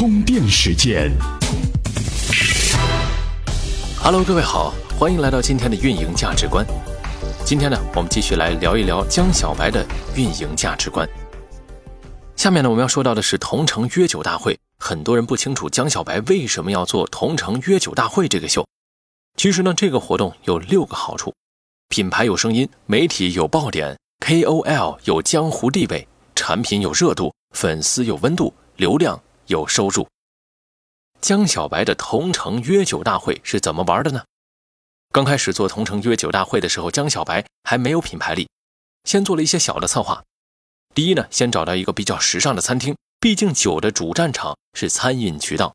充电时间。Hello，各位好，欢迎来到今天的运营价值观。今天呢，我们继续来聊一聊江小白的运营价值观。下面呢，我们要说到的是同城约酒大会。很多人不清楚江小白为什么要做同城约酒大会这个秀。其实呢，这个活动有六个好处：品牌有声音，媒体有爆点，KOL 有江湖地位，产品有热度，粉丝有温度，流量有收入。江小白的同城约酒大会是怎么玩的呢？刚开始做同城约酒大会的时候，江小白还没有品牌力，先做了一些小的策划。第一呢，先找到一个比较时尚的餐厅，毕竟酒的主战场是餐饮渠道，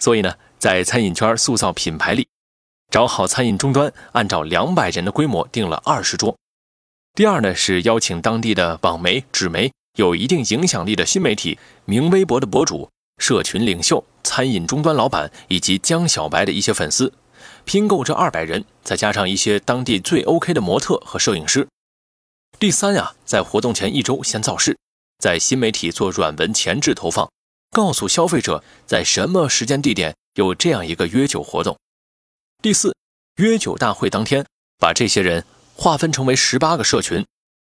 所以呢，在餐饮圈塑造品牌力，找好餐饮终端，按照两百人的规模订了二十桌。第二呢，是邀请当地的网媒、纸媒、有一定影响力的新媒体、名微博的博主、社群领袖、餐饮终端老板以及江小白的一些粉丝，拼够这二百人，再加上一些当地最 OK 的模特和摄影师。第三呀，在活动前一周先造势，在新媒体做软文前置投放，告诉消费者在什么时间地点有这样一个约酒活动。第四，约酒大会当天，把这些人划分成为十八个社群，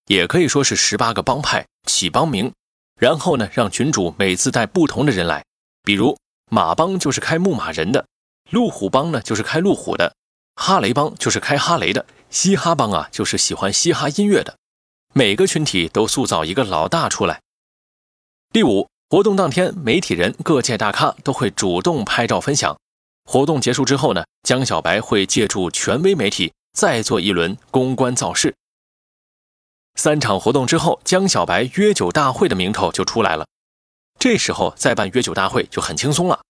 也可以说是十八个帮派起帮名，然后呢，让群主每次带不同的人来，比如马帮就是开牧马人的，路虎帮呢就是开路虎的，哈雷帮就是开哈雷的，嘻哈帮啊就是喜欢嘻哈音乐的。每个群体都塑造一个老大出来。第五，活动当天，媒体人、各界大咖都会主动拍照分享。活动结束之后呢，江小白会借助权威媒体再做一轮公关造势。三场活动之后，江小白约酒大会的名头就出来了。这时候再办约酒大会就很轻松了，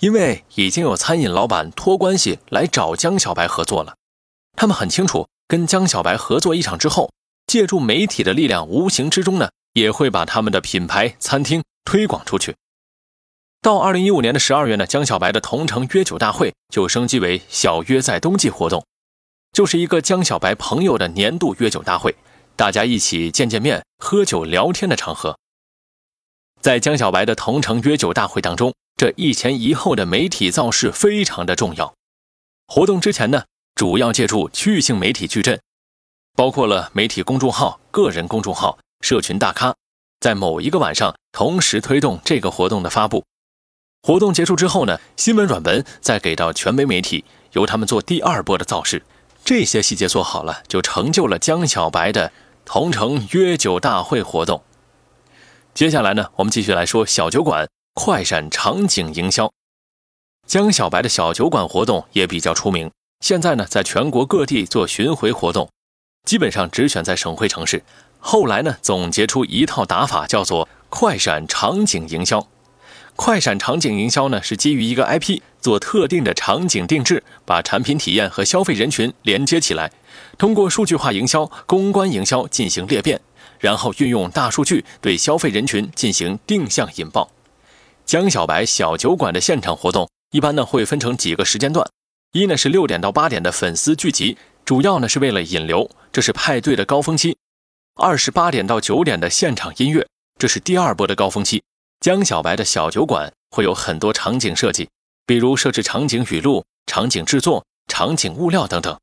因为已经有餐饮老板托关系来找江小白合作了。他们很清楚，跟江小白合作一场之后。借助媒体的力量，无形之中呢，也会把他们的品牌餐厅推广出去。到二零一五年的十二月呢，江小白的同城约酒大会就升级为小约在冬季活动，就是一个江小白朋友的年度约酒大会，大家一起见见面、喝酒聊天的场合。在江小白的同城约酒大会当中，这一前一后的媒体造势非常的重要。活动之前呢，主要借助区域性媒体矩阵。包括了媒体公众号、个人公众号、社群大咖，在某一个晚上同时推动这个活动的发布。活动结束之后呢，新闻软文再给到权威媒体，由他们做第二波的造势。这些细节做好了，就成就了江小白的同城约酒大会活动。接下来呢，我们继续来说小酒馆快闪场景营销。江小白的小酒馆活动也比较出名，现在呢，在全国各地做巡回活动。基本上只选在省会城市，后来呢，总结出一套打法，叫做快闪场景营销。快闪场景营销呢，是基于一个 IP 做特定的场景定制，把产品体验和消费人群连接起来，通过数据化营销、公关营销进行裂变，然后运用大数据对消费人群进行定向引爆。江小白小酒馆的现场活动一般呢会分成几个时间段，一呢是六点到八点的粉丝聚集。主要呢是为了引流，这是派对的高峰期。二十八点到九点的现场音乐，这是第二波的高峰期。江小白的小酒馆会有很多场景设计，比如设置场景语录、场景制作、场景物料等等，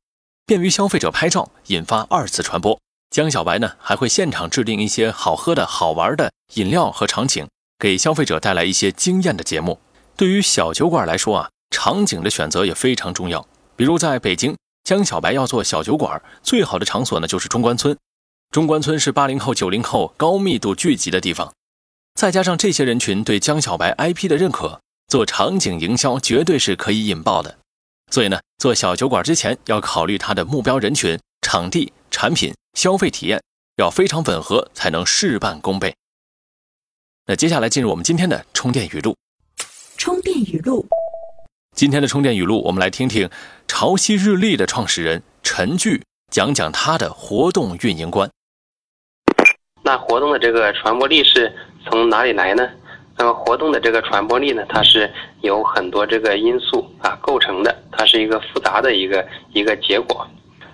便于消费者拍照，引发二次传播。江小白呢还会现场制定一些好喝的好玩的饮料和场景，给消费者带来一些惊艳的节目。对于小酒馆来说啊，场景的选择也非常重要，比如在北京。江小白要做小酒馆，最好的场所呢就是中关村。中关村是八零后、九零后高密度聚集的地方，再加上这些人群对江小白 IP 的认可，做场景营销绝对是可以引爆的。所以呢，做小酒馆之前要考虑它的目标人群、场地、产品、消费体验要非常吻合，才能事半功倍。那接下来进入我们今天的充电语录。充电语录。今天的充电语录，我们来听听潮汐日历的创始人陈巨讲讲他的活动运营观。那活动的这个传播力是从哪里来呢？那么活动的这个传播力呢，它是有很多这个因素啊构成的，它是一个复杂的一个一个结果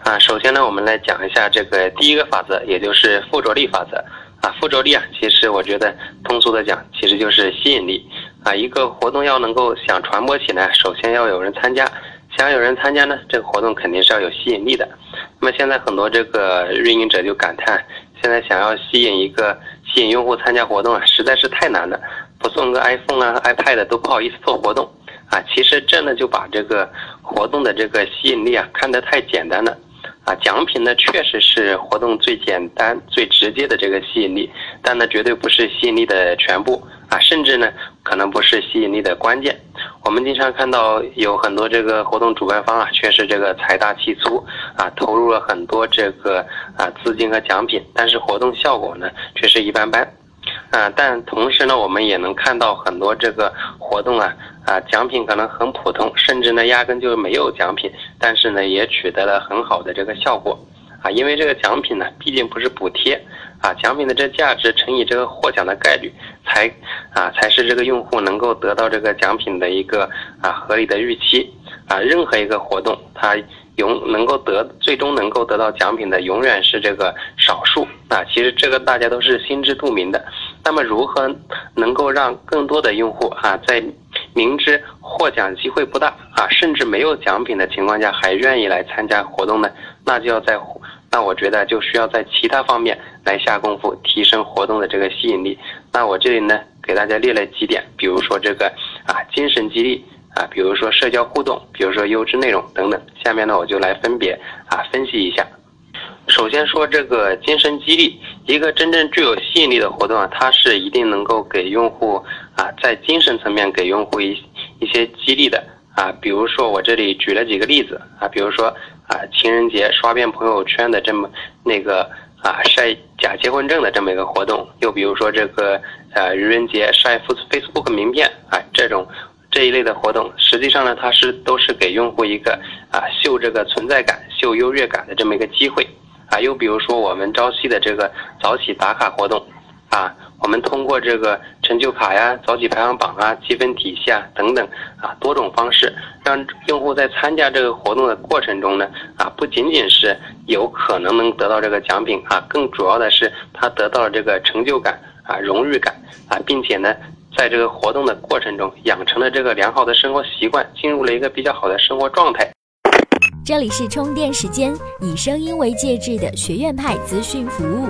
啊。首先呢，我们来讲一下这个第一个法则，也就是附着力法则啊。附着力啊，其实我觉得通俗的讲，其实就是吸引力。啊，一个活动要能够想传播起来，首先要有人参加，想有人参加呢，这个活动肯定是要有吸引力的。那么现在很多这个运营者就感叹，现在想要吸引一个吸引用户参加活动啊，实在是太难了，不送个 iPhone 啊、iPad 都不好意思做活动啊。其实这呢就把这个活动的这个吸引力啊看得太简单了。啊，奖品呢确实是活动最简单、最直接的这个吸引力，但呢绝对不是吸引力的全部啊，甚至呢可能不是吸引力的关键。我们经常看到有很多这个活动主办方啊，确实这个财大气粗啊，投入了很多这个啊资金和奖品，但是活动效果呢却是一般般。啊，但同时呢，我们也能看到很多这个活动啊，啊，奖品可能很普通，甚至呢压根就没有奖品，但是呢也取得了很好的这个效果，啊，因为这个奖品呢毕竟不是补贴，啊，奖品的这价值乘以这个获奖的概率，才啊才是这个用户能够得到这个奖品的一个啊合理的预期，啊，任何一个活动它。永能够得最终能够得到奖品的永远是这个少数啊，其实这个大家都是心知肚明的。那么如何能够让更多的用户啊，在明知获奖机会不大啊，甚至没有奖品的情况下，还愿意来参加活动呢？那就要在那我觉得就需要在其他方面来下功夫，提升活动的这个吸引力。那我这里呢，给大家列了几点，比如说这个啊，精神激励。啊，比如说社交互动，比如说优质内容等等。下面呢，我就来分别啊分析一下。首先说这个精神激励，一个真正具有吸引力的活动啊，它是一定能够给用户啊在精神层面给用户一一些激励的啊。比如说我这里举了几个例子啊，比如说啊情人节刷遍朋友圈的这么那个啊晒假结婚证的这么一个活动，又比如说这个呃愚人节晒 Facebook 名片啊这种。这一类的活动，实际上呢，它是都是给用户一个啊秀这个存在感、秀优越感的这么一个机会啊。又比如说我们朝夕的这个早起打卡活动啊，我们通过这个成就卡呀、早起排行榜啊、积分体系啊等等啊多种方式，让用户在参加这个活动的过程中呢啊，不仅仅是有可能能得到这个奖品啊，更主要的是他得到了这个成就感啊、荣誉感啊，并且呢。在这个活动的过程中，养成了这个良好的生活习惯，进入了一个比较好的生活状态。这里是充电时间，以声音为介质的学院派资讯服务。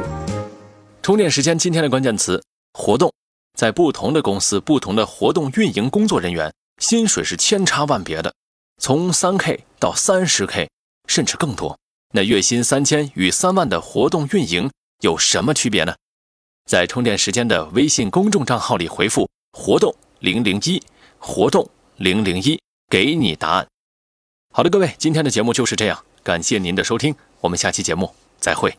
充电时间今天的关键词：活动。在不同的公司，不同的活动运营工作人员，薪水是千差万别的，从三 K 到三十 K，甚至更多。那月薪三千与三万的活动运营有什么区别呢？在充电时间的微信公众账号里回复“活动零零一”，活动零零一，给你答案。好的，各位，今天的节目就是这样，感谢您的收听，我们下期节目再会。